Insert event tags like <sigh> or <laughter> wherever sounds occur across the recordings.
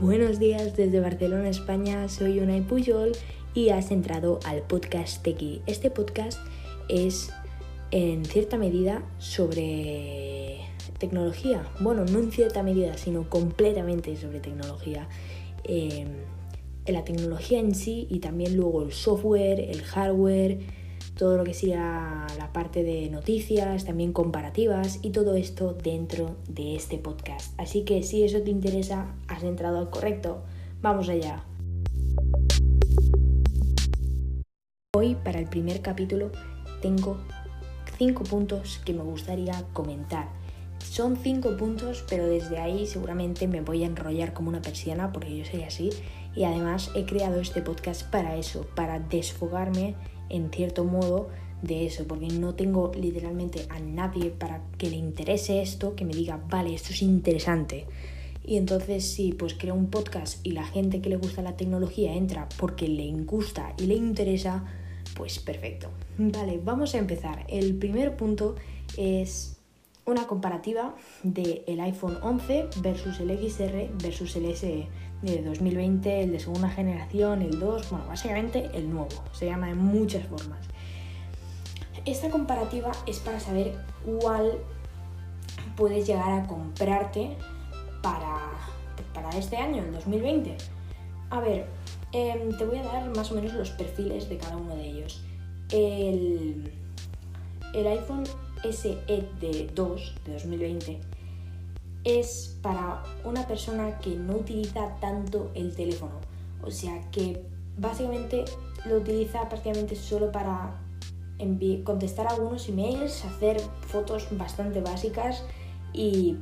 Buenos días desde Barcelona, España. Soy Unai Puyol y has entrado al podcast Tequi. Este podcast es en cierta medida sobre tecnología. Bueno, no en cierta medida, sino completamente sobre tecnología. Eh, la tecnología en sí y también luego el software, el hardware, todo lo que sea la parte de noticias, también comparativas y todo esto dentro de este podcast. Así que si eso te interesa, has entrado al correcto. Vamos allá. Hoy para el primer capítulo tengo cinco puntos que me gustaría comentar. Son cinco puntos, pero desde ahí seguramente me voy a enrollar como una persiana porque yo soy así. Y además he creado este podcast para eso, para desfogarme en cierto modo de eso, porque no tengo literalmente a nadie para que le interese esto, que me diga, vale, esto es interesante. Y entonces sí, pues creo un podcast y la gente que le gusta la tecnología entra porque le gusta y le interesa, pues perfecto. Vale, vamos a empezar. El primer punto es una comparativa del el iPhone 11 versus el XR versus el SE de 2020, el de segunda generación, el 2, bueno, básicamente el nuevo, se llama de muchas formas. Esta comparativa es para saber cuál puedes llegar a comprarte para, para este año, el 2020. A ver, em, te voy a dar más o menos los perfiles de cada uno de ellos. El, el iPhone SE de 2 de 2020 es para una persona que no utiliza tanto el teléfono. O sea que básicamente lo utiliza prácticamente solo para contestar algunos emails, hacer fotos bastante básicas y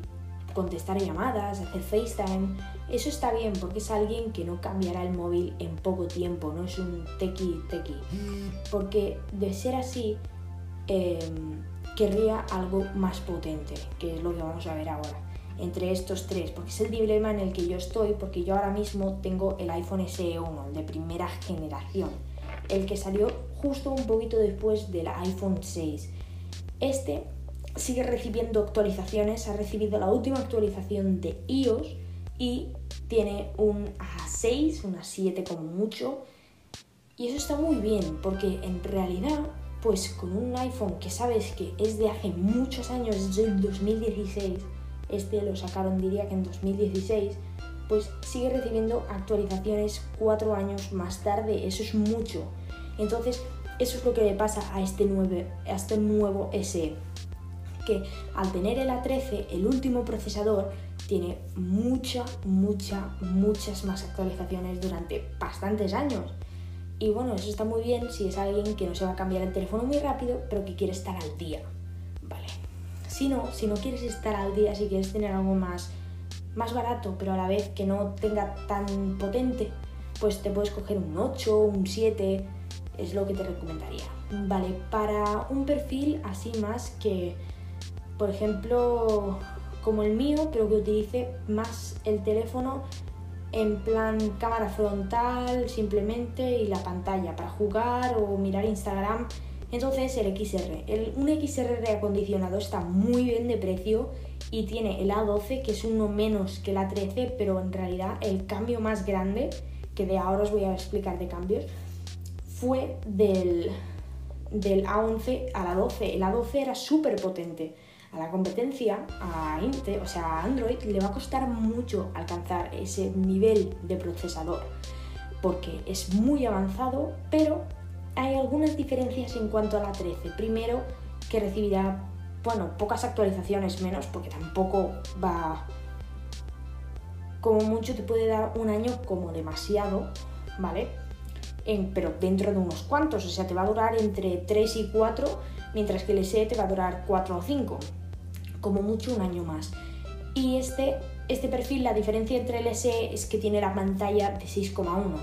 contestar llamadas, hacer FaceTime. Eso está bien porque es alguien que no cambiará el móvil en poco tiempo, no es un tequi tequi. Porque de ser así, em, querría algo más potente, que es lo que vamos a ver ahora entre estos tres, porque es el dilema en el que yo estoy, porque yo ahora mismo tengo el iPhone SE1, el de primera generación, el que salió justo un poquito después del iPhone 6. Este sigue recibiendo actualizaciones, ha recibido la última actualización de iOS y tiene un A6, un A7 como mucho. Y eso está muy bien, porque en realidad, pues con un iPhone que sabes que es de hace muchos años, desde el 2016, este lo sacaron diría que en 2016, pues sigue recibiendo actualizaciones cuatro años más tarde, eso es mucho. Entonces, eso es lo que le pasa a este nuevo, a este nuevo SE, que al tener el A13, el último procesador, tiene mucha, mucha, muchas más actualizaciones durante bastantes años. Y bueno, eso está muy bien si es alguien que no se va a cambiar el teléfono muy rápido, pero que quiere estar al día. Si no, si no quieres estar al día, si quieres tener algo más, más barato, pero a la vez que no tenga tan potente, pues te puedes coger un 8, un 7, es lo que te recomendaría. Vale, para un perfil así más que, por ejemplo, como el mío, pero que utilice más el teléfono en plan cámara frontal simplemente y la pantalla para jugar o mirar Instagram entonces el XR, el, un XR reacondicionado está muy bien de precio y tiene el A12 que es uno menos que el A13, pero en realidad el cambio más grande, que de ahora os voy a explicar de cambios, fue del, del A11 al A12. El A12 era súper potente. A la competencia, a Intel, o sea, a Android, le va a costar mucho alcanzar ese nivel de procesador porque es muy avanzado, pero hay algunas diferencias en cuanto a la 13. Primero, que recibirá, bueno, pocas actualizaciones menos, porque tampoco va... Como mucho te puede dar un año como demasiado, ¿vale? pero dentro de unos cuantos, o sea, te va a durar entre 3 y 4, mientras que el SE te va a durar 4 o 5, como mucho un año más. Y este, este perfil, la diferencia entre el SE es que tiene la pantalla de 6,1,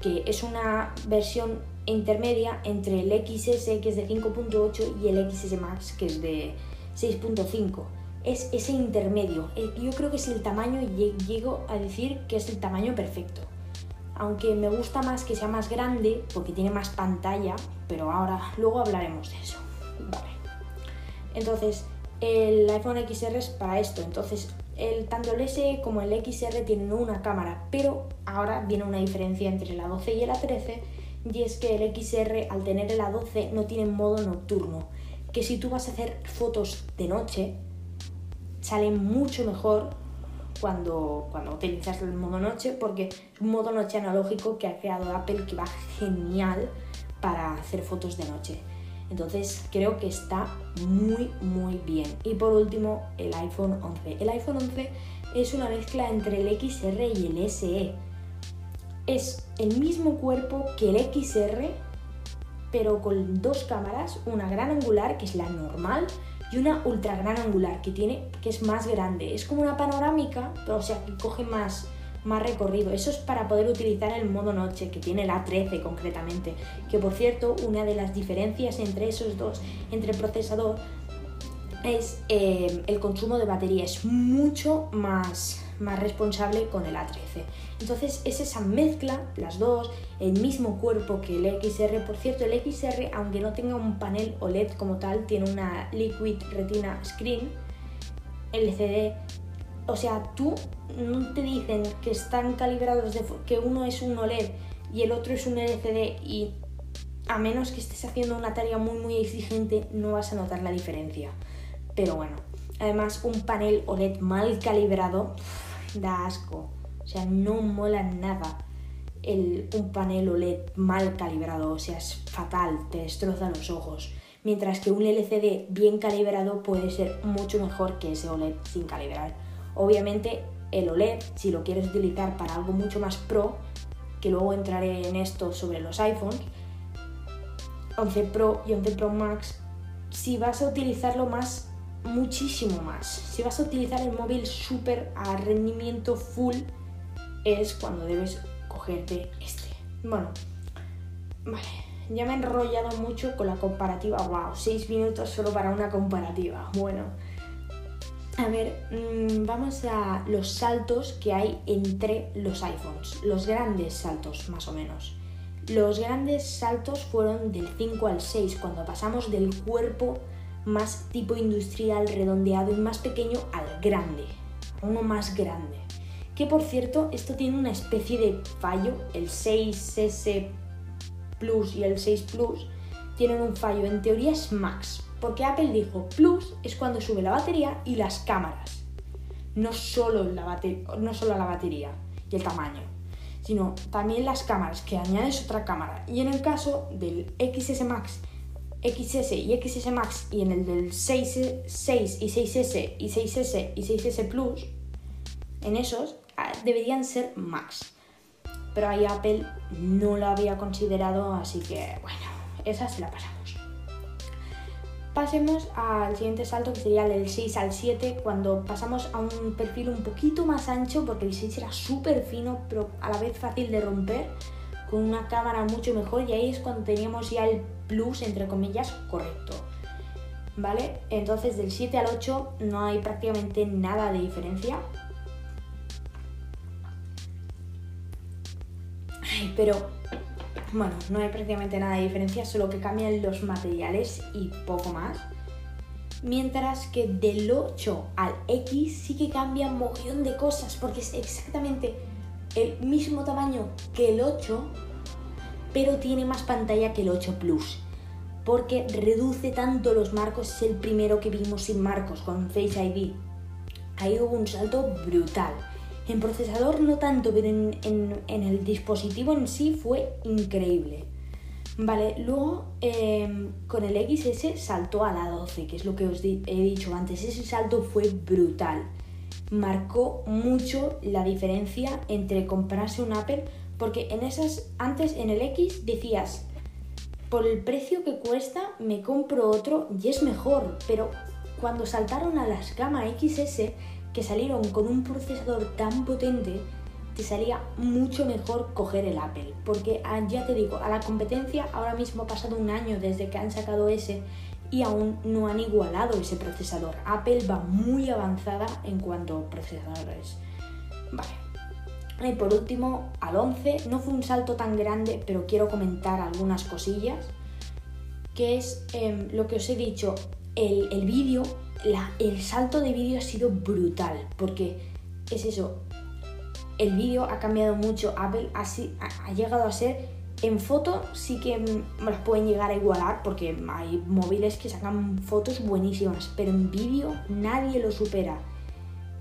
que es una versión intermedia entre el XS que es de 5.8 y el XS Max que es de 6.5. Es ese intermedio. Eh, yo creo que es el tamaño, llego a decir que es el tamaño perfecto. Aunque me gusta más que sea más grande porque tiene más pantalla, pero ahora luego hablaremos de eso. Vale. Entonces, el iPhone XR es para esto. Entonces, el, tanto el S como el XR tienen una cámara, pero ahora viene una diferencia entre la 12 y la 13 y es que el XR al tener el A12 no tiene modo nocturno, que si tú vas a hacer fotos de noche sale mucho mejor cuando, cuando utilizas el modo noche porque es un modo noche analógico que ha creado Apple que va genial para hacer fotos de noche. Entonces creo que está muy muy bien. Y por último el iPhone 11. El iPhone 11 es una mezcla entre el XR y el SE. Es el mismo cuerpo que el XR, pero con dos cámaras, una gran angular, que es la normal, y una ultra gran angular, que, tiene, que es más grande. Es como una panorámica, pero o sea, que coge más, más recorrido. Eso es para poder utilizar el modo noche, que tiene la 13 concretamente. Que por cierto, una de las diferencias entre esos dos, entre el procesador, es eh, el consumo de batería. Es mucho más, más responsable con el A13. Entonces es esa mezcla, las dos, el mismo cuerpo que el XR. Por cierto, el XR, aunque no tenga un panel OLED como tal, tiene una Liquid Retina Screen LCD o sea, tú no te dicen que están calibrados, de, que uno es un OLED y el otro es un LCD y a menos que estés haciendo una tarea muy muy exigente no vas a notar la diferencia. Pero bueno, además un panel OLED mal calibrado da asco. O sea, no mola nada el, un panel OLED mal calibrado. O sea, es fatal, te destroza los ojos. Mientras que un LCD bien calibrado puede ser mucho mejor que ese OLED sin calibrar. Obviamente el OLED, si lo quieres utilizar para algo mucho más pro, que luego entraré en esto sobre los iPhones, 11 Pro y 11 Pro Max, si vas a utilizarlo más, muchísimo más, si vas a utilizar el móvil súper a rendimiento full, es cuando debes cogerte este. Bueno, vale, ya me he enrollado mucho con la comparativa, wow, 6 minutos solo para una comparativa, bueno. A ver, mm, vamos a los saltos que hay entre los iPhones, los grandes saltos más o menos. Los grandes saltos fueron del 5 al 6, cuando pasamos del cuerpo más tipo industrial, redondeado y más pequeño al grande, uno más grande. Que por cierto, esto tiene una especie de fallo, el 6S Plus y el 6 Plus tienen un fallo, en teoría es Max, porque Apple dijo Plus es cuando sube la batería y las cámaras. No solo la, no solo la batería y el tamaño, sino también las cámaras, que añades otra cámara. Y en el caso del XS Max, XS y XS Max, y en el del 6, 6 y 6S y 6S y 6S Plus, en esos ah, deberían ser Max. Pero ahí Apple no lo había considerado, así que bueno, esa se la pasamos. Pasemos al siguiente salto que sería del 6 al 7 cuando pasamos a un perfil un poquito más ancho porque el 6 era súper fino pero a la vez fácil de romper con una cámara mucho mejor y ahí es cuando teníamos ya el plus entre comillas correcto. ¿Vale? Entonces del 7 al 8 no hay prácticamente nada de diferencia. Ay, pero bueno, no hay prácticamente nada de diferencia, solo que cambian los materiales y poco más. Mientras que del 8 al X sí que cambia un montón de cosas, porque es exactamente el mismo tamaño que el 8, pero tiene más pantalla que el 8 Plus. Porque reduce tanto los marcos, es el primero que vimos sin marcos, con Face ID. Ahí hubo un salto brutal. En procesador no tanto, pero en, el dispositivo en sí fue increíble. Vale, luego em, con el XS saltó a la 12, que es lo que os he dicho antes. Ese salto fue brutal. Marcó mucho la diferencia entre comprarse un Apple, porque en esas, antes en el X decías, por el precio que cuesta me compro otro y es mejor, pero cuando saltaron a las gama XS que salieron con un procesador tan potente, te salía mucho mejor coger el Apple. Porque ah, ya te digo, a la competencia ahora mismo ha pasado un año desde que han sacado ese y aún no han igualado ese procesador. Apple va muy avanzada en cuanto a procesadores. Vale. Y por último, al 11 no fue un salto tan grande, pero quiero comentar algunas cosillas. Que es em, lo que os he dicho, el, el vídeo el salto de vídeo ha sido brutal, porque es eso, el vídeo ha cambiado mucho, Apple ha, llegado a ser, en foto sí que las pueden llegar a igualar, porque hay móviles que sacan fotos buenísimas, pero en vídeo nadie lo supera.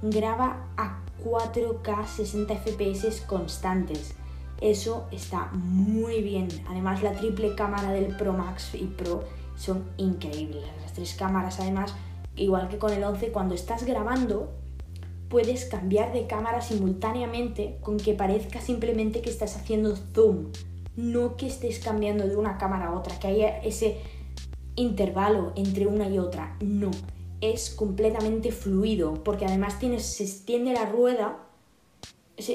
Graba a 4K 60 FPS constantes. Eso está muy bien. Además la triple cámara del Pro Max y Pro son increíbles. Las tres cámaras además, igual que con el 11, cuando estás grabando puedes cambiar de cámara simultáneamente con que parezca simplemente que estás haciendo zoom, no que estés cambiando de una cámara a otra, que haya ese intervalo entre una y otra. No, es completamente fluido, porque además tienes, se extiende la rueda,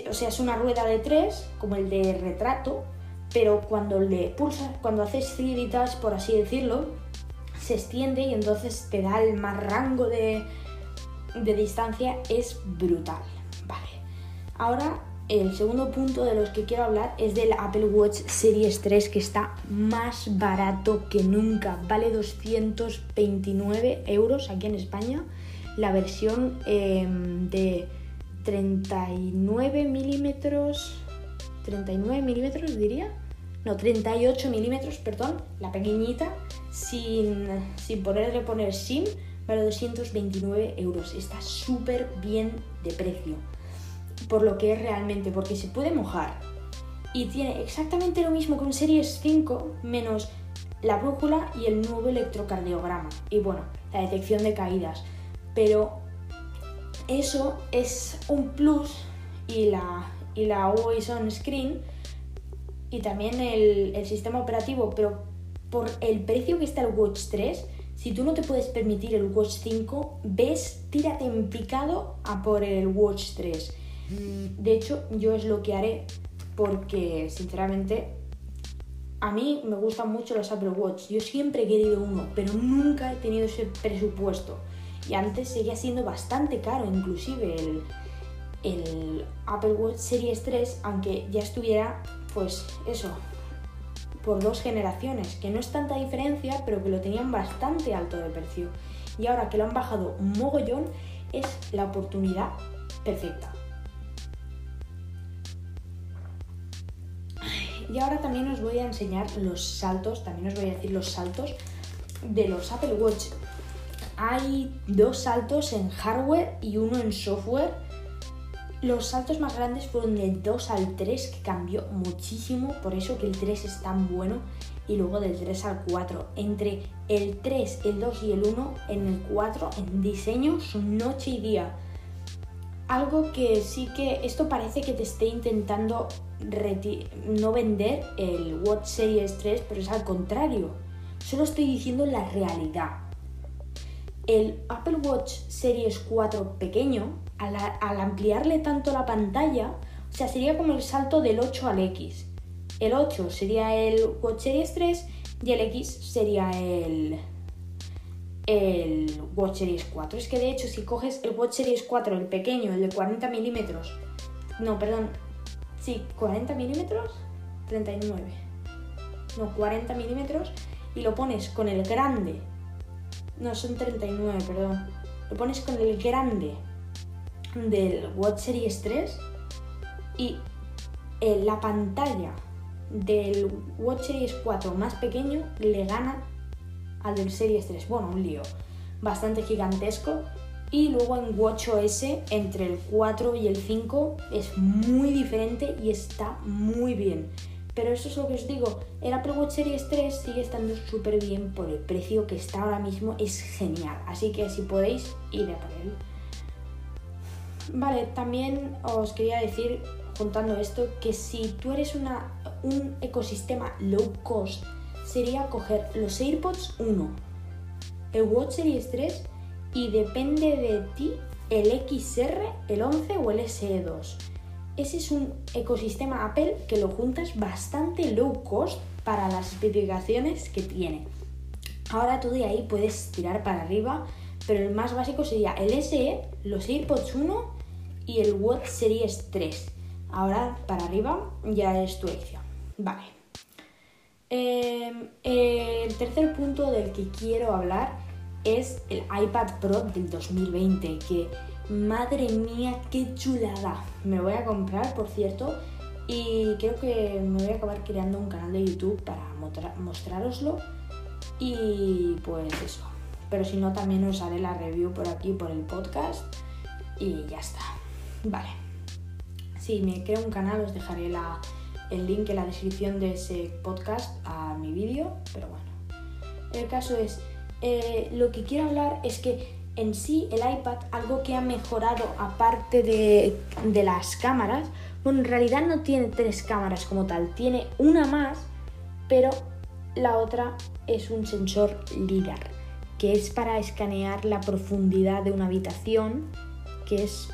o sea, es una rueda de tres, como el de retrato, pero cuando le pulsas, cuando haces 3D por así decirlo, se extiende y entonces te da el más rango de, de distancia, es brutal. Vale, ahora el segundo punto de los que quiero hablar es del Apple Watch Series 3 que está más barato que nunca. Vale 229 euros aquí en España. La versión em, de 39 milímetros... 39 milímetros diría. No, 38 milímetros, perdón. La pequeñita. Sin, sin poderle poner SIM. Vale 229 euros. Está súper bien de precio por lo que es realmente, porque se puede mojar. Y tiene exactamente lo mismo que un Series 5, menos la brújula y el nuevo electrocardiograma. Y bueno, la detección de caídas. Pero eso es un plus y la, y la Always On Screen y también el, el sistema operativo, pero por el precio que está el Watch 3, si tú no te puedes permitir el Watch 5, ves, tírate en picado a por el Watch 3. De hecho, yo es lo que haré porque, sinceramente, a mí me gustan mucho los Apple Watch. Yo siempre he querido uno, pero nunca he tenido ese presupuesto. Y antes seguía siendo bastante caro, inclusive el, el Apple Watch Series 3, aunque ya estuviera, pues eso, por dos generaciones, que no es tanta diferencia, pero que lo tenían bastante alto de precio. Y ahora que lo han bajado un mogollón, es la oportunidad perfecta. Y ahora también os voy a enseñar los saltos, también os voy a decir los saltos de los Apple Watch. Hay dos saltos en hardware y uno en software. Los saltos más grandes fueron del 2 al 3, que cambió muchísimo, por eso que el 3 es tan bueno, y luego del 3 al 4. Entre el 3, el 2 y el 1, en el 4, en diseño, son noche y día. Algo que sí que esto parece que te esté intentando no vender el Watch Series 3, pero es al contrario. Solo estoy diciendo la realidad. El Apple Watch Series 4 pequeño, al, ampliarle tanto la pantalla, o sea, sería como el salto del 8 al X. El 8 sería el Watch Series 3 y el X sería el, el Watch Series 4. Es que de hecho, si coges el Watch Series 4, el pequeño, el de 40 milímetros, no, perdón, Sí, 40 milímetros, 39. No, 40 milímetros y lo pones con el grande. No, son 39, perdón. Lo pones con el grande del Watch Series 3 y eh, la pantalla del Watch Series 4 más pequeño le gana al del Series 3. Bueno, un lío bastante gigantesco y luego en WatchOS, entre el 4 y el 5, es muy diferente y está muy bien. Pero eso es lo que os digo, el Apple Watch Series 3 sigue estando súper bien por el precio que está ahora mismo, es genial. Así que si podéis, ir a por él. Vale, también os quería decir, juntando esto, que si tú eres una, un ecosistema low cost, sería coger los AirPods 1, el Watch Series 3 y depende de ti el XR, el 11 o el SE2. Ese es un ecosistema Apple que lo juntas bastante low cost para las especificaciones que tiene. Ahora tú de ahí puedes tirar para arriba, pero el más básico sería el SE, los AirPods 1 y el Watch Series 3. Ahora para arriba ya es tu elección. Vale. Em, el tercer punto del que quiero hablar es el iPad Pro del 2020, que madre mía, qué chulada. Me voy a comprar, por cierto, y creo que me voy a acabar creando un canal de YouTube para mostraroslo. Y pues eso. Pero si no, también os haré la review por aquí, por el podcast. Y ya está. Vale. Si me creo un canal, os dejaré el link en la descripción de ese podcast a mi vídeo. Pero bueno. El caso es, eh, lo que quiero hablar es que en sí el iPad, algo que ha mejorado aparte de, de las cámaras, bueno, en realidad no tiene tres cámaras como tal, tiene una más, pero la otra es un sensor LIDAR, que es para escanear la profundidad de una habitación, que es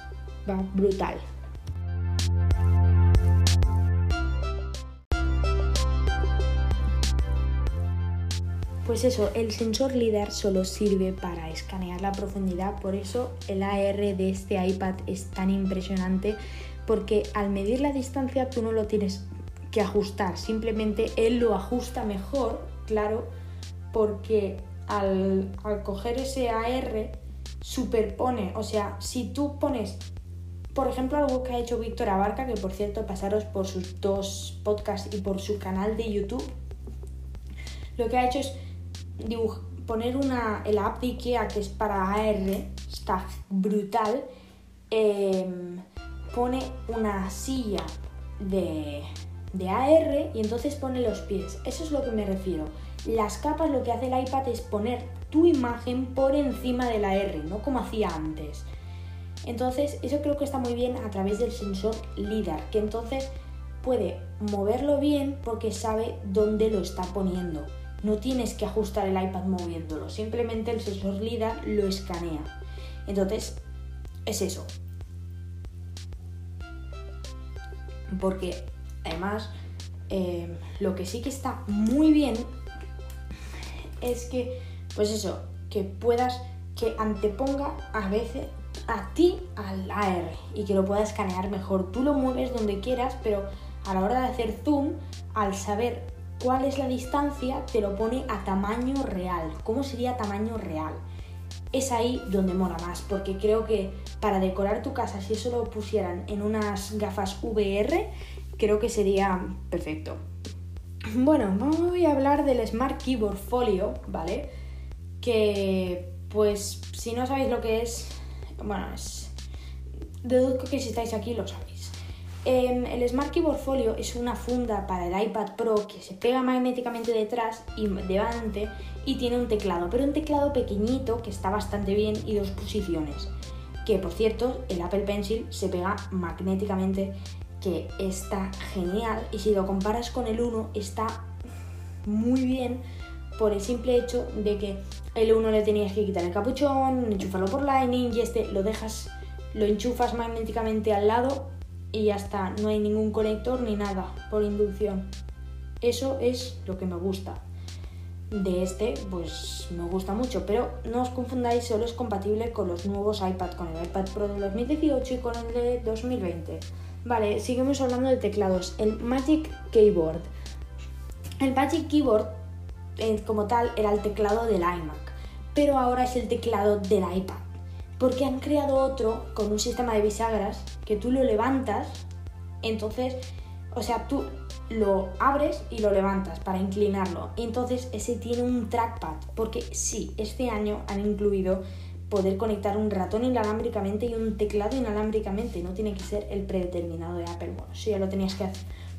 brutal. Pues eso, el sensor LIDAR solo sirve para escanear la profundidad, por eso el AR de este iPad es tan impresionante, porque al medir la distancia tú no lo tienes que ajustar, simplemente él lo ajusta mejor, claro, porque al, coger ese AR superpone, o sea, si tú pones por ejemplo, algo que ha hecho Víctor Abarca, que por cierto, pasaros por sus dos podcasts y por su canal de YouTube, lo que ha hecho es poner una, el app de Ikea que es para AR, está brutal, em, pone una silla de, de AR y entonces pone los pies. Eso es lo que me refiero. Las capas lo que hace el iPad es poner tu imagen por encima del AR, no como hacía antes. Entonces, eso creo que está muy bien a través del sensor LIDAR, que entonces puede moverlo bien porque sabe dónde lo está poniendo. No tienes que ajustar el iPad moviéndolo, simplemente el sensor LIDAR lo escanea. Entonces, es eso. Porque además, eh, lo que sí que está muy bien es que, pues eso, que puedas, que anteponga a veces a ti al AR y que lo puedas escanear mejor. Tú lo mueves donde quieras, pero a la hora de hacer zoom, al saber cuál es la distancia, te lo pone a tamaño real. ¿Cómo sería tamaño real? Es ahí donde mola más, porque creo que para decorar tu casa, si eso lo pusieran en unas gafas VR, creo que sería perfecto. Bueno, voy a hablar del Smart Keyboard Folio, ¿vale? Que, pues, si no sabéis lo que es, bueno, es... Deduzco que si estáis aquí lo sabéis. Em, el Smart Keyboard Folio es una funda para el iPad Pro que se pega magnéticamente detrás y delante y tiene un teclado, pero un teclado pequeñito que está bastante bien y dos posiciones. Que por cierto, el Apple Pencil se pega magnéticamente, que está genial y si lo comparas con el 1 está muy bien por el simple hecho de que el 1 le tenías que quitar el capuchón, enchufarlo por Lightning y este lo dejas, lo enchufas magnéticamente al lado y ya está, no hay ningún conector ni nada por inducción. Eso es lo que me gusta. De este, pues me gusta mucho, pero no os confundáis, solo es compatible con los nuevos iPad, con el iPad Pro de 2018 y con el de 2020. Vale, seguimos hablando de teclados. El Magic Keyboard. El Magic Keyboard, eh, como tal, era el teclado del iMac, pero ahora es el teclado del iPad porque han creado otro con un sistema de bisagras que tú lo levantas, entonces, o sea, tú lo abres y lo levantas para inclinarlo. Entonces ese tiene un trackpad, porque sí, este año han incluido poder conectar un ratón inalámbricamente y un teclado inalámbricamente. No tiene que ser el predeterminado de Apple. Bueno, sí, ya lo tenías que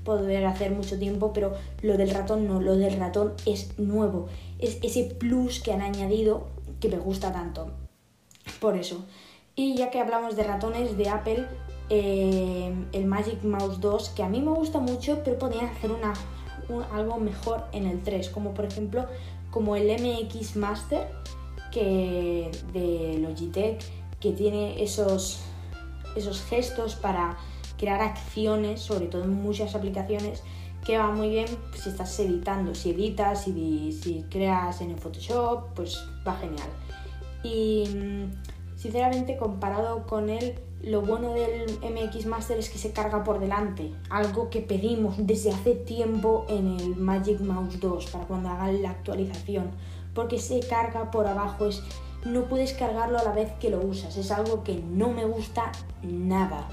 poder hacer mucho tiempo, pero lo del ratón no, lo del ratón es nuevo. Es ese plus que han añadido que me gusta tanto por eso. Y ya que hablamos de ratones de Apple, eh, el Magic Mouse 2, que a mí me gusta mucho, pero podrían hacer una, algo mejor en el 3, como por ejemplo como el MX Master que de Logitech, que tiene esos, esos gestos para crear acciones, sobre todo en muchas aplicaciones, que va muy bien si estás editando, si editas, si, si creas en el Photoshop, pues va genial. Y mm, sinceramente comparado con él, lo bueno del MX Master es que se carga por delante, algo que pedimos desde hace tiempo en el Magic Mouse 2 para cuando hagan la actualización, porque se carga por abajo, es, no puedes cargarlo a la vez que lo usas, es algo que no me gusta nada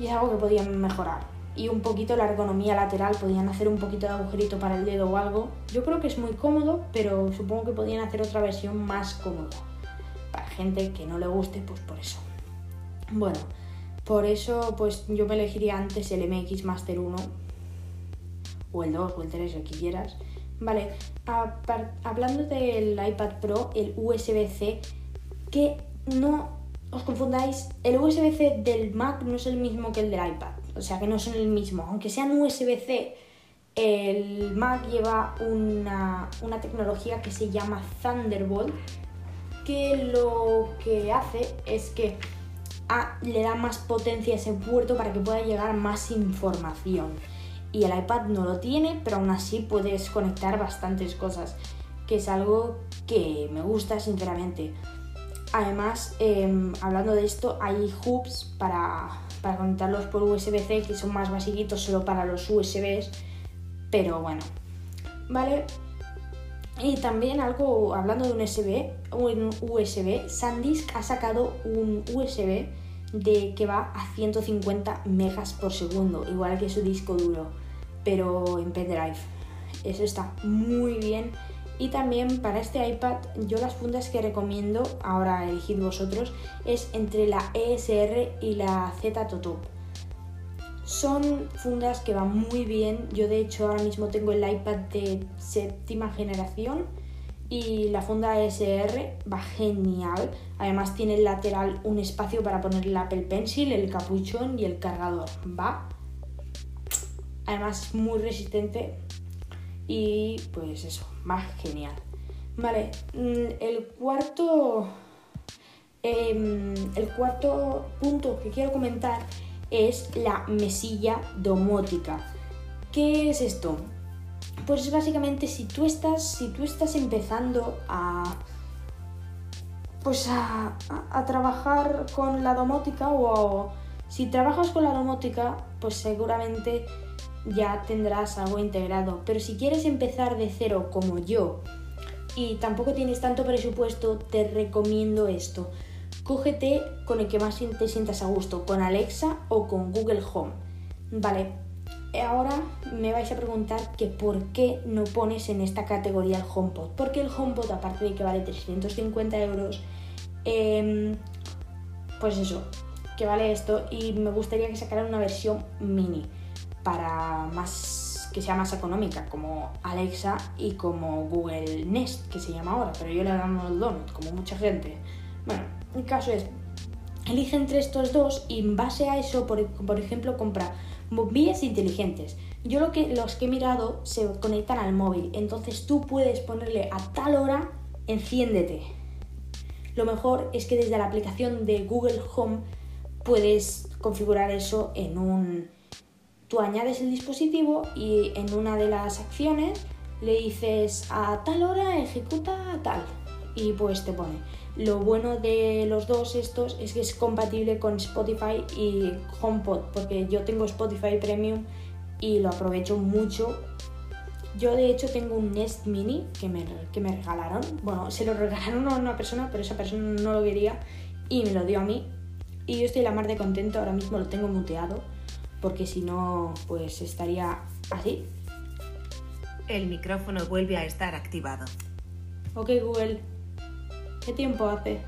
y es algo que podían mejorar. Y un poquito la ergonomía lateral, podían hacer un poquito de agujerito para el dedo o algo. Yo creo que es muy cómodo, pero supongo que podían hacer otra versión más cómoda. Para gente que no le guste, pues por eso. Bueno, por eso pues yo me elegiría antes el MX Master 1 o el 2 o el 3, el que quieras. Vale, hablando del iPad Pro, el USB-C, que no os confundáis, el USB-C del Mac no es el mismo que el del iPad, o sea que no son el mismo. Aunque sean USB-C, el Mac lleva una, una tecnología que se llama Thunderbolt, que lo que hace es que le da más potencia a ese puerto para que pueda llegar más información. Y el iPad no lo tiene, pero aún así puedes conectar bastantes cosas, que es algo que me gusta sinceramente. Además, em, hablando de esto, hay hubs para, para conectarlos por USB-C que son más basiquitos solo para los USBs, pero bueno, ¿vale? Y también algo, hablando de un USB, un USB, SanDisk ha sacado un USB de que va a 150 megas por segundo, igual que su disco duro, pero en pendrive. Eso está muy bien y también para este iPad yo las fundas que recomiendo, ahora elegid vosotros, es entre la ESR y la Z Totop. Son fundas que van muy bien, yo de hecho ahora mismo tengo el iPad de séptima generación y la funda ESR va genial. Además tiene el lateral un espacio para poner el Apple Pencil, el capuchón y el cargador. Va. Además muy resistente y pues eso, más genial. Vale, mm, el cuarto, em, el cuarto punto que quiero comentar es la mesilla domótica. ¿Qué es esto? Pues básicamente si tú estás, si tú estás empezando a, pues a, a, trabajar con la domótica o si trabajas con la domótica, pues seguramente ya tendrás algo integrado. Pero si quieres empezar de cero como yo y tampoco tienes tanto presupuesto, te recomiendo esto. Cógete con el que más te sientas a gusto, con Alexa o con Google Home. Vale, ahora me vais a preguntar que por qué no pones en esta categoría el HomePod. Porque el HomePod, aparte de que vale 350 euros, em, pues eso, que vale esto y me gustaría que sacaran una versión mini para más que sea más económica, como Alexa y como Google Nest, que se llama ahora, pero yo le llamo el Donut, como mucha gente. Bueno, el caso es, elige entre estos dos y en base a eso, por, por ejemplo, compra bombillas inteligentes. Yo lo que, los que he mirado se conectan al móvil, entonces tú puedes ponerle a tal hora, enciéndete. Lo mejor es que desde la aplicación de Google Home puedes configurar eso en un, Tú añades el dispositivo y en una de las acciones le dices a tal hora ejecuta tal y pues te pone. Lo bueno de los dos estos es que es compatible con Spotify y HomePod porque yo tengo Spotify Premium y lo aprovecho mucho. Yo de hecho tengo un Nest Mini que me, que me regalaron. Bueno, se lo <laughs> regalaron a una persona, pero esa persona no lo quería y me lo dio a mí. Y yo estoy la mar de contento, ahora mismo lo tengo muteado porque si no, pues estaría así. El micrófono vuelve a estar activado. Ok Google, ¿qué tiempo hace?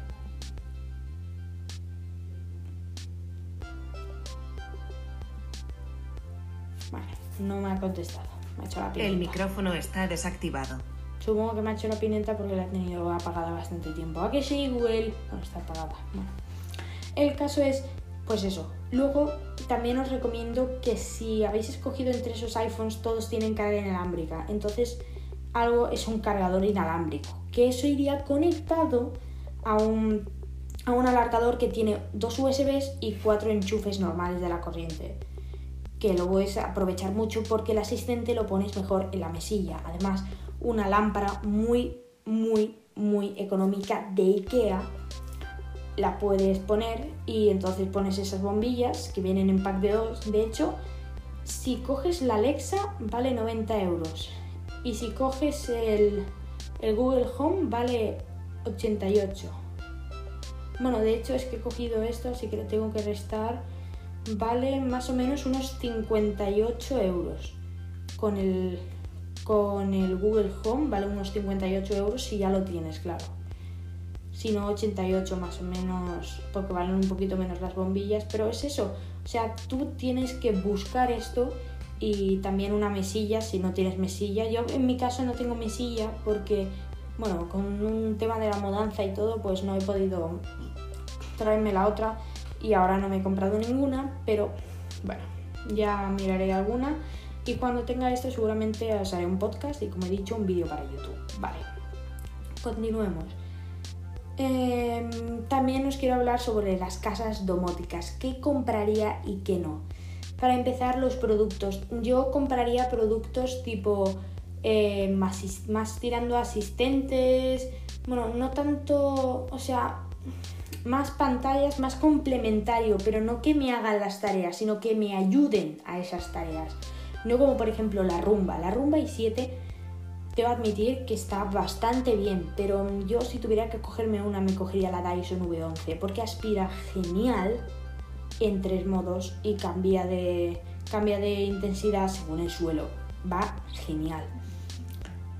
Vale, no me ha contestado. Me ha hecho la El micrófono está desactivado. Supongo que me ha hecho la pimienta porque la he tenido apagada bastante tiempo. ¿A que sí, Google? No, está apagada. El caso es, pues eso. Luego también os recomiendo que si habéis escogido entre esos iPhones, todos tienen carga inalámbrica. Entonces, algo es un cargador inalámbrico. Que eso iría conectado a un, a un alargador que tiene dos USBs y cuatro enchufes normales de la corriente. Que lo puedes aprovechar mucho porque el asistente lo pones mejor en la mesilla. Además, una lámpara muy, muy, muy económica de IKEA la puedes poner y entonces pones esas bombillas que vienen en pack de dos. De hecho, si coges la Alexa vale 90 euros y si coges el, El Google Home vale 88. Bueno, de hecho es que he cogido esto, así que lo tengo que restar. Vale más o menos unos 58 euros. Con el, con el Google Home vale unos 58 euros si ya lo tienes, claro. Si no, 88 más o menos, porque valen un poquito menos las bombillas, pero es eso. O sea, tú tienes que buscar esto y también una mesilla si no tienes mesilla. Yo en mi caso no tengo mesilla porque, bueno, con un tema de la mudanza y todo, pues no he podido traerme la otra y ahora no me he comprado ninguna, pero bueno, ya miraré alguna y cuando tenga esto seguramente os haré un podcast y como he dicho un vídeo para YouTube. Vale, continuemos. Em, también os quiero hablar sobre las casas domóticas, qué compraría y qué no. Para empezar, los productos. Yo compraría productos tipo eh, más, tirando asistentes, bueno, no tanto, o sea, más pantallas, más complementario, pero no que me hagan las tareas, sino que me ayuden a esas tareas. No como por ejemplo la rumba. La rumba i7 te va a admitir que está bastante bien, pero yo si tuviera que cogerme una me cogería la Dyson V11 porque aspira genial en tres modos y cambia de, cambia de intensidad según el suelo. Va genial.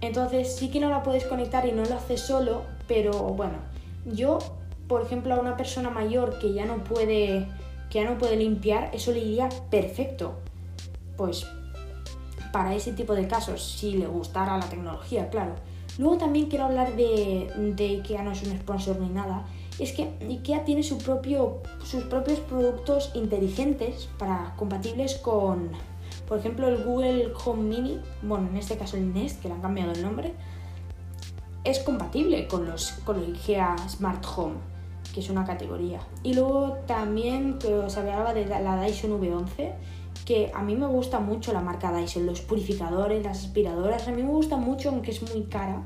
Entonces sí que no la puedes conectar y no lo haces solo, pero bueno, yo, por ejemplo, a una persona mayor que ya no puede, que ya no puede limpiar, eso le iría perfecto. Pues para ese tipo de casos, si le gustara la tecnología, claro. Luego también quiero hablar de, de IKEA, no es un sponsor ni nada, es que IKEA tiene sus propios productos inteligentes para compatibles con, por ejemplo, el Google Home Mini, bueno, en este caso el Nest, que le han cambiado el nombre, es compatible con los con el IKEA Smart Home, que es una categoría. Y luego también que os hablaba de la Dyson V11, que a mí me gusta mucho la marca Dyson, los purificadores, las aspiradoras, a mí me gusta mucho, aunque es muy cara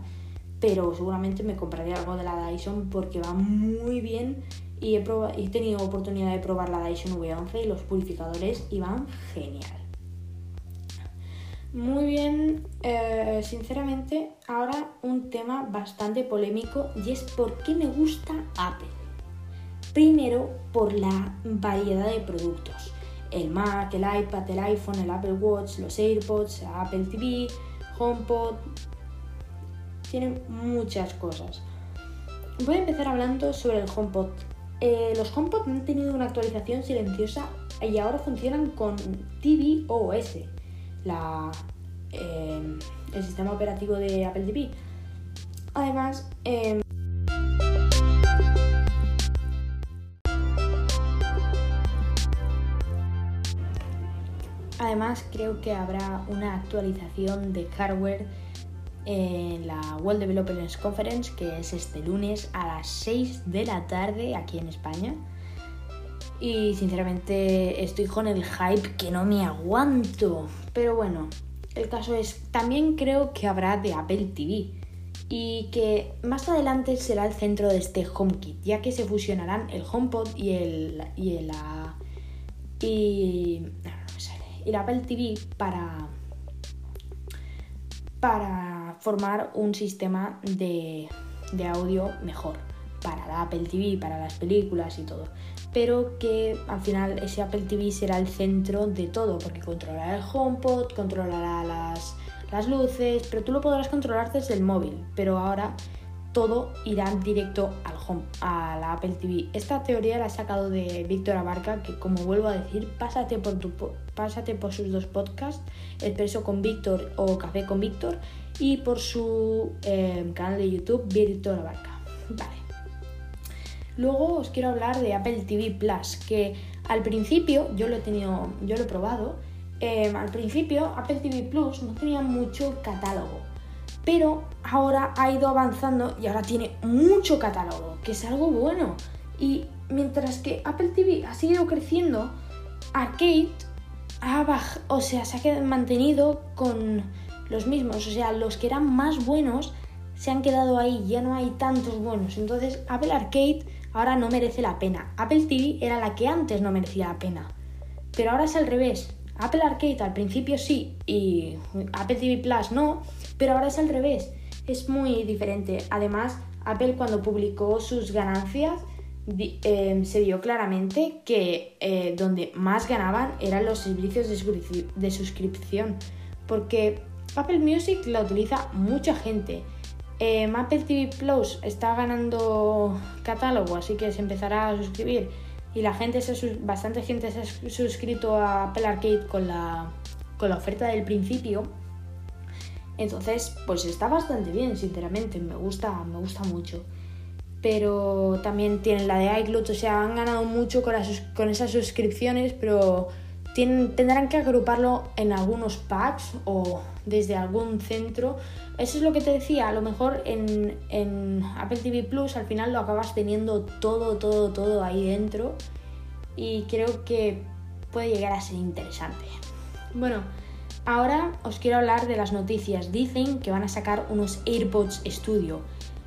pero seguramente me compraría algo de la Dyson porque va muy bien y he, he tenido oportunidad de probar la Dyson V11 y los purificadores y van genial. Muy bien, eh, sinceramente, ahora un tema bastante polémico y es por qué me gusta Apple. Primero, por la variedad de productos. El Mac, el iPad, el iPhone, el Apple Watch, los AirPods, Apple TV, HomePod, tienen muchas cosas. Voy a empezar hablando sobre el HomePod. Eh, los HomePod han tenido una actualización silenciosa y ahora funcionan con tvOS, la, eh, el sistema operativo de Apple TV. Además, em, Además, creo que habrá una actualización de hardware en la World Developers Conference, que es este lunes a las 6 de la tarde aquí en España. Y sinceramente estoy con el hype que no me aguanto. Pero bueno, el caso es, también creo que habrá de Apple TV. Y que más adelante será el centro de este HomeKit, ya que se fusionarán el HomePod y el, y el, y, y el Apple TV para, para formar un sistema de, audio mejor para la Apple TV, para las películas y todo. Pero que al final ese Apple TV será el centro de todo, porque controlará el HomePod, controlará las, las luces, pero tú lo podrás controlar desde el móvil. Pero ahora todo irá directo al home, a la Apple TV. Esta teoría la ha sacado de Víctor Abarca, que como vuelvo a decir, pásate por, tu, pásate por sus dos podcasts, Expreso con Víctor o Café con Víctor, y por su eh, canal de YouTube, Víctor Abarca. Vale. Luego os quiero hablar de Apple TV Plus, que al principio, yo lo he tenido, yo lo he probado, eh, al principio Apple TV Plus no tenía mucho catálogo pero ahora ha ido avanzando y ahora tiene mucho catálogo, que es algo bueno. Y mientras que Apple TV ha seguido creciendo, Arcade ha o sea, se ha mantenido con los mismos, o sea, los que eran más buenos se han quedado ahí, ya no hay tantos buenos. Entonces, Apple Arcade ahora no merece la pena. Apple TV era la que antes no merecía la pena. Pero ahora es al revés. Apple Arcade al principio sí y Apple TV Plus no, pero ahora es al revés. es muy diferente. Además, Apple cuando publicó sus ganancias em, se vio claramente que eh, donde más ganaban eran los servicios de, suscripción. Porque Apple Music la utiliza mucha gente. Em, Apple TV Plus está ganando catálogo, así que se empezará a suscribir. Y la gente, se, bastante gente se ha suscrito a Apple Arcade con la, con la oferta del principio entonces, pues está bastante bien, sinceramente, me gusta, me gusta mucho. Pero también tienen la de iCloud, o sea, han ganado mucho con, con esas suscripciones, pero tendrán que agruparlo en algunos packs o desde algún centro. Eso es lo que te decía, a lo mejor en, en Apple TV Plus al final lo acabas teniendo todo, todo, todo ahí dentro y creo que puede llegar a ser interesante. Bueno, Ahora os quiero hablar de las noticias. Dicen que van a sacar unos AirPods Studio.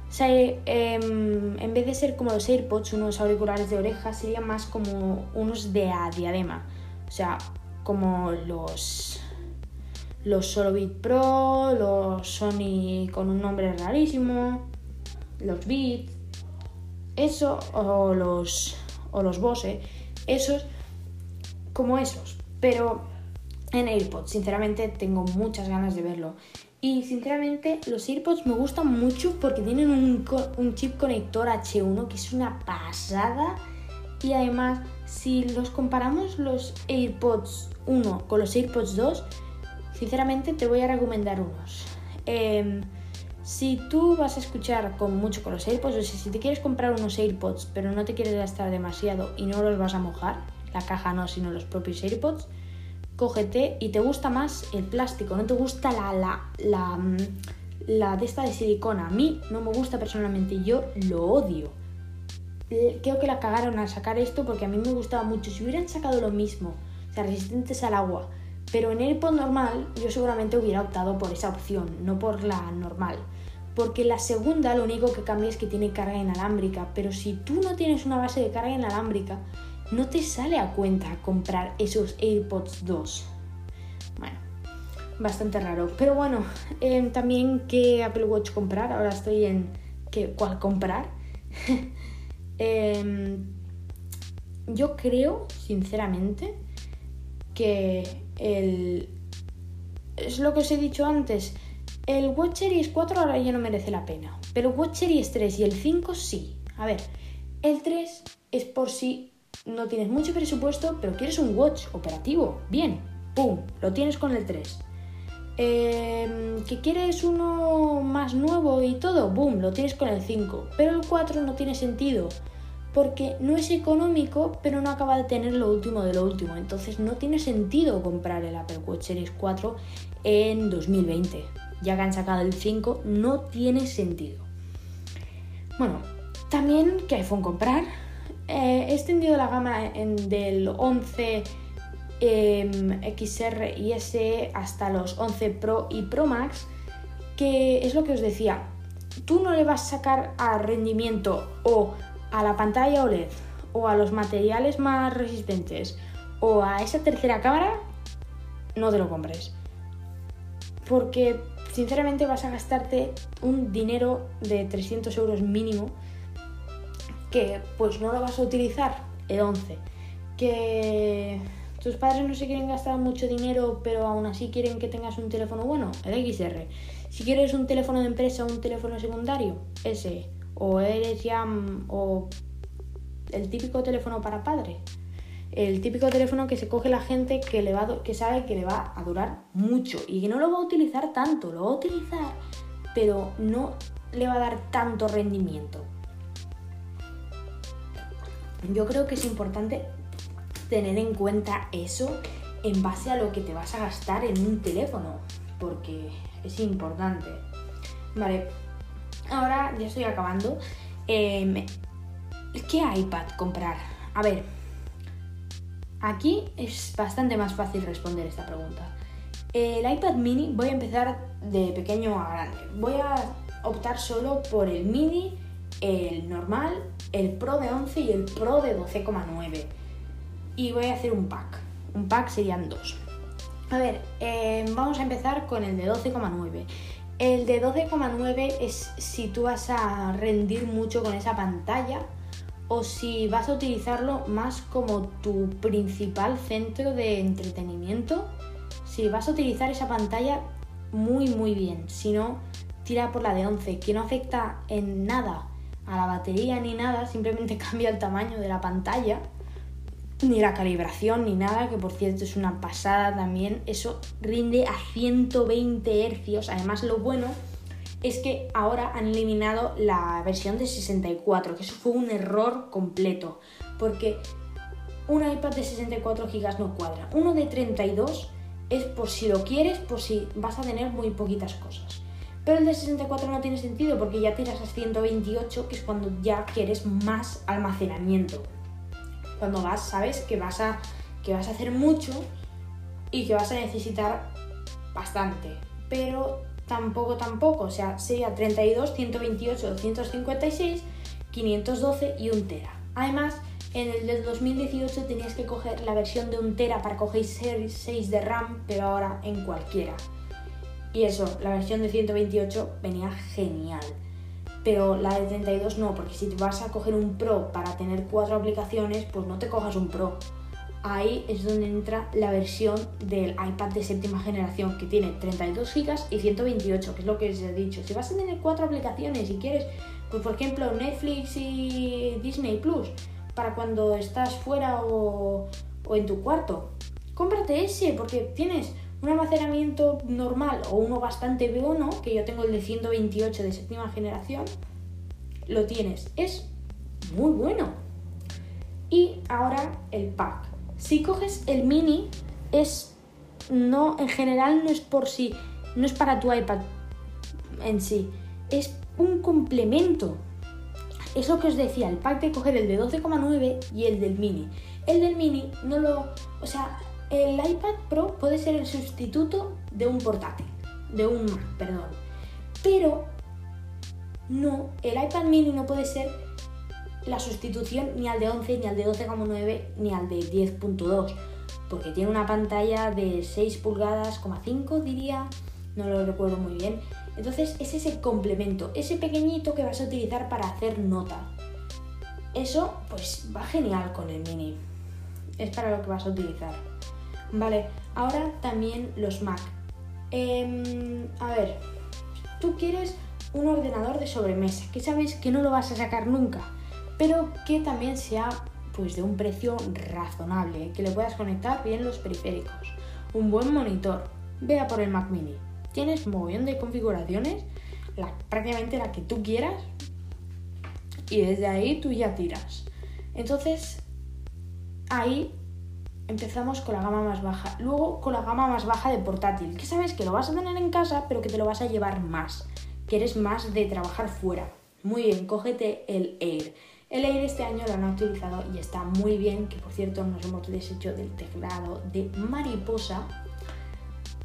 O sea, em, en vez de ser como los AirPods, unos auriculares de oreja, serían más como unos de diadema. O sea, como los los Solobit Pro, los Sony con un nombre rarísimo, los Beats, eso o los o los Bose, esos como esos, pero en AirPods. Sinceramente tengo muchas ganas de verlo. Y sinceramente los AirPods me gustan mucho porque tienen un, chip conector H1 que es una pasada. Y además, si los comparamos los AirPods 1 con los AirPods 2, sinceramente te voy a recomendar unos. Em, si tú vas a escuchar con mucho con los AirPods, o sea, si te quieres comprar unos AirPods pero no te quieres gastar demasiado y no los vas a mojar, la caja no, sino los propios AirPods, cógete y te gusta más el plástico, no te gusta la, la, la, mm, la de esta de silicona. A mí no me gusta personalmente, yo lo odio. Creo que la cagaron al sacar esto porque a mí me gustaba mucho. Si hubieran sacado lo mismo, o sea, resistentes al agua, pero en AirPod normal, yo seguramente hubiera optado por esa opción, no por la normal. Porque la segunda lo único que cambia es que tiene carga inalámbrica, pero si tú no tienes una base de carga inalámbrica, no te sale a cuenta comprar esos AirPods 2. Bueno, bastante raro. Pero bueno, em, también qué Apple Watch comprar. Ahora estoy en qué, cuál comprar. <laughs> Em, yo creo, sinceramente, que el... Es lo que os he dicho antes. El Watch Series 4 ahora ya no merece la pena. Pero Watch Series 3 y el 5 sí. A ver, el 3 es por si no tienes mucho presupuesto, pero quieres un watch operativo. Bien, ¡pum! Lo tienes con el 3. Em, ¿Que quieres uno más nuevo y todo? ¡Boom! Lo tienes con el 5. Pero el 4 no tiene sentido. Porque no es económico, pero no acaba de tener lo último de lo último. Entonces no tiene sentido comprar el Apple Watch Series 4 en 2020. Ya que han sacado el 5, no tiene sentido. Bueno, también, ¿qué iPhone comprar? Eh, he extendido la gama del 11 em, XR y S hasta los 11 Pro y Pro Max, que es lo que os decía, tú no le vas a sacar a rendimiento o a la pantalla OLED o a los materiales más resistentes o a esa tercera cámara, no te lo compres. Porque sinceramente vas a gastarte un dinero de 300 euros mínimo que pues no lo vas a utilizar el 11, que tus padres no se quieren gastar mucho dinero, pero aún así quieren que tengas un teléfono bueno, el XR. Si quieres un teléfono de empresa o un teléfono secundario, ese. O eres ya o el típico teléfono para padre. El típico teléfono que se coge la gente que, que sabe que le va a durar mucho y que no lo va a utilizar tanto, lo va a utilizar, pero no le va a dar tanto rendimiento yo creo que es importante tener en cuenta eso en base a lo que te vas a gastar en un teléfono, porque es importante. Vale, ahora ya estoy acabando. Em, ¿Qué iPad comprar? A ver, aquí es bastante más fácil responder esta pregunta. El iPad mini voy a empezar de pequeño a grande. Voy a optar solo por el mini el normal, el Pro de 11 y el Pro de 12,9. Y voy a hacer un pack. Un pack serían dos. A ver, eh, vamos a empezar con el de 12,9. El de 12,9 es si tú vas a rendir mucho con esa pantalla o si vas a utilizarlo más como tu principal centro de entretenimiento. Si vas a utilizar esa pantalla muy muy bien, si no, tira por la de 11, que no afecta en nada a la batería ni nada, simplemente <laughs> cambia el tamaño de la pantalla, ni la calibración ni nada, que por cierto es una pasada también, eso rinde a 120 Hz, además lo bueno es que ahora han eliminado la versión de 64, que eso fue un error completo, porque un iPad de 64 GB no cuadra, uno de 32 es por si lo quieres, por si vas a tener muy poquitas cosas. Pero el de 64 no tiene sentido porque ya tiras a 128, que es cuando ya quieres más almacenamiento. Cuando vas, sabes que vas a, que vas a hacer mucho y que vas a necesitar bastante. Pero tampoco, tampoco. O sea, sería 32, 128, 256, 512 y 1 tera. Además, en el del 2018 tenías que coger la versión de 1 tera para coger 6 de RAM, pero ahora en cualquiera. Y eso, la versión de 128 venía genial. Pero la de 32 no, porque si vas a coger un Pro para tener cuatro aplicaciones, pues no te cojas un Pro. Ahí es donde entra la versión del iPad de séptima generación, que tiene 32 GB y 128, que es lo que os he dicho. Si vas a tener cuatro aplicaciones y quieres, pues por ejemplo, Netflix y Disney Plus, para cuando estás fuera o, o en tu cuarto, cómprate ese, porque tienes un almacenamiento normal o uno bastante bueno, que yo tengo el de 128 de séptima generación, lo tienes. Es muy bueno. Y ahora el pack. Si coges el mini, es no, en general no es por sí, no es para tu iPad en sí, es un complemento. Es lo que os decía, el pack de coger el de 12,9 y el del mini. El del mini no lo, o sea, el iPad Pro puede ser el sustituto de un portátil, de un Mac, perdón. Pero no, el iPad mini no puede ser la sustitución ni al de 11, ni al de 12,9, ni al de 10.2, porque tiene una pantalla de 6 pulgadas, 5 diría, no lo recuerdo muy bien. Entonces es ese complemento, ese pequeñito que vas a utilizar para hacer nota. Eso pues va genial con el mini. Es para lo que vas a utilizar. Vale, ahora también los Mac. Em, a ver, tú quieres un ordenador de sobremesa, que sabes que no lo vas a sacar nunca, pero que también sea pues de un precio razonable, que le puedas conectar bien los periféricos, un buen monitor. Vea por el Mac Mini. Tienes montón de configuraciones, prácticamente la que tú quieras, y desde ahí tú ya tiras. Entonces, ahí empezamos con la gama más baja. Luego con la gama más baja de portátil, que sabes que lo vas a tener en casa, pero que te lo vas a llevar más, que eres más de trabajar fuera. Muy bien, cógete el Air. El Air este año lo han utilizado y está muy bien, que por cierto nos hemos deshecho del teclado de mariposa.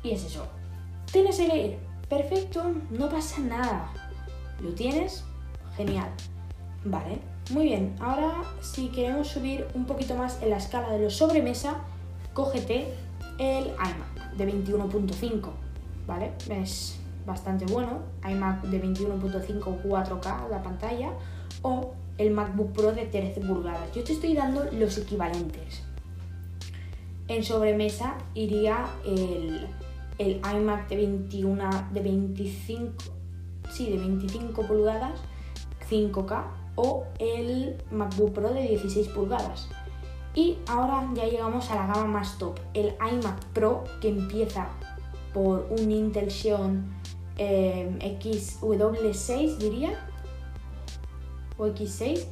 Y es eso. ¿Tienes el Air? Perfecto, no pasa nada. ¿Lo tienes? Genial. Vale, muy bien, ahora si queremos subir un poquito más en la escala de los sobremesa, cógete el iMac de 21.5, ¿vale? Es bastante bueno, iMac de 21.5 4K la pantalla o el MacBook Pro de 13 pulgadas. Yo te estoy dando los equivalentes. En sobremesa iría el, el iMac de 21 de 25 sí, de 25 pulgadas 5K o el MacBook Pro de 16 pulgadas. Y ahora ya llegamos a la gama más top, el iMac Pro que empieza por un Intel Xeon eh, XW6 diría, o X6,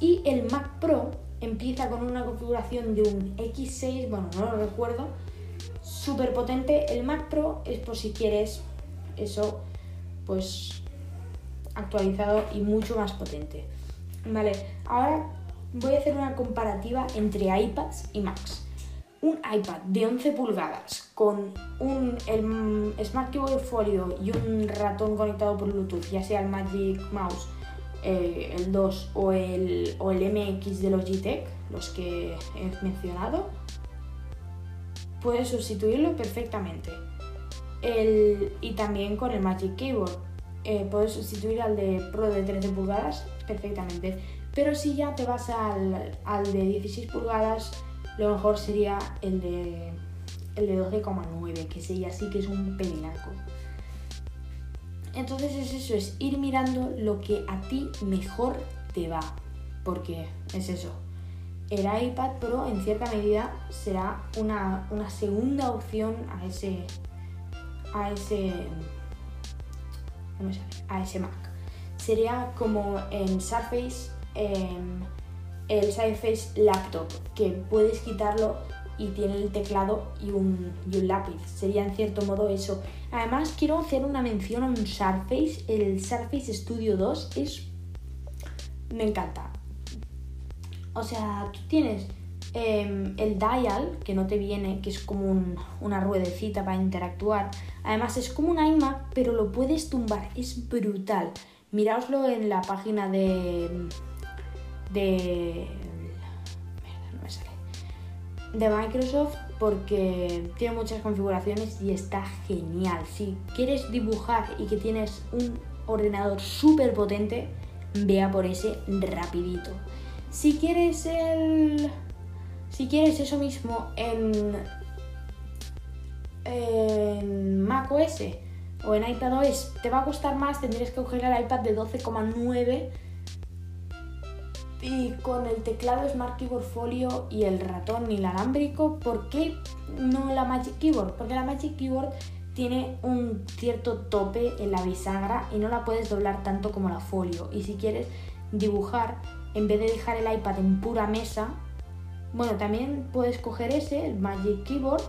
y el Mac Pro empieza con una configuración de un X6, bueno, no lo recuerdo, súper potente. El Mac Pro es por si quieres eso, pues actualizado y mucho más potente. Vale, ahora voy a hacer una comparativa entre iPads y Macs. Un iPad de 11 pulgadas con un el Smart Keyboard Folio y un ratón conectado por Bluetooth, ya sea el Magic Mouse, eh, el 2 o el, o el MX de Logitech, los que he mencionado, puedes sustituirlo perfectamente. el, y también con el Magic Keyboard. Eh, puedes sustituir al de Pro de 13 pulgadas perfectamente. Pero si ya te vas al, al de 16 pulgadas, lo mejor sería el de, el de 12,9, que sería así que es un pelinaco. Entonces es eso, es ir mirando lo que a ti mejor te va. Porque es eso. El iPad Pro en cierta medida será una, una segunda opción a ese. a ese. A ese Mac. Sería como en Surface. el Surface Laptop, que puedes quitarlo y tiene el teclado y un, y un, lápiz. Sería en cierto modo eso. Además, quiero hacer una mención a un Surface. El Surface Studio 2 es. Me encanta. O sea, tú tienes eh, el dial, que no te viene, que es como un, una ruedecita para interactuar. Además, es como un iMac, pero lo puedes tumbar. Es brutal. Miraoslo en la página de. de de Microsoft porque tiene muchas configuraciones y está genial. Si quieres dibujar y que tienes un ordenador súper potente, vea por ese rapidito. Si quieres el... Si quieres eso mismo en, en Mac OS o en iPad OS, te va a costar más, tendrías que coger el iPad de 12,9 y con el teclado Smart Keyboard Folio y el ratón inalámbrico, ¿por qué no la Magic Keyboard? Porque la Magic Keyboard tiene un cierto tope en la bisagra y no la puedes doblar tanto como la Folio. Y si quieres dibujar, en vez de dejar el iPad en pura mesa, bueno, también puedes coger ese, el Magic Keyboard,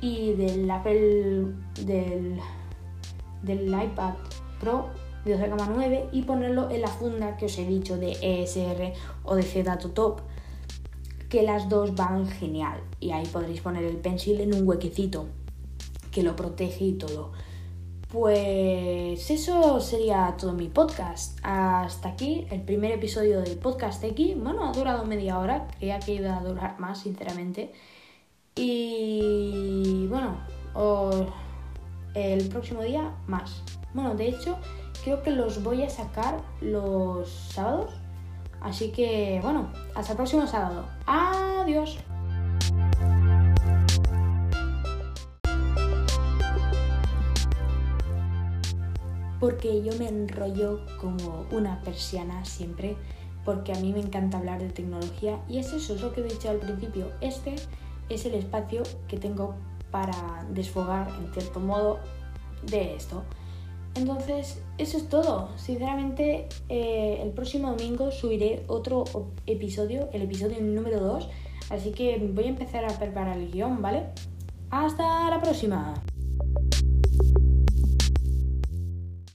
y del Apple, del, del iPad Pro de 12,9 y ponerlo en la funda que os he dicho de ESR o de Z Top que las dos van genial y ahí podréis poner el pencil en un huequecito que lo protege y todo. Pues eso sería todo mi podcast. Hasta aquí el primer episodio del podcast X. Bueno, ha durado media hora. Creía que iba a durar más, sinceramente. Y bueno, el próximo día más. Bueno, de hecho, creo que los voy a sacar los sábados. Así que bueno, hasta el próximo sábado. Adiós. Porque yo me enrollo como una persiana siempre, porque a mí me encanta hablar de tecnología y es eso, es lo que he dicho al principio. Este es el espacio que tengo para desfogar en cierto modo de esto. Entonces, eso es todo. Sinceramente, eh, el próximo domingo subiré otro episodio, el episodio número 2. Así que voy a empezar a preparar el guion, ¿vale? Hasta la próxima.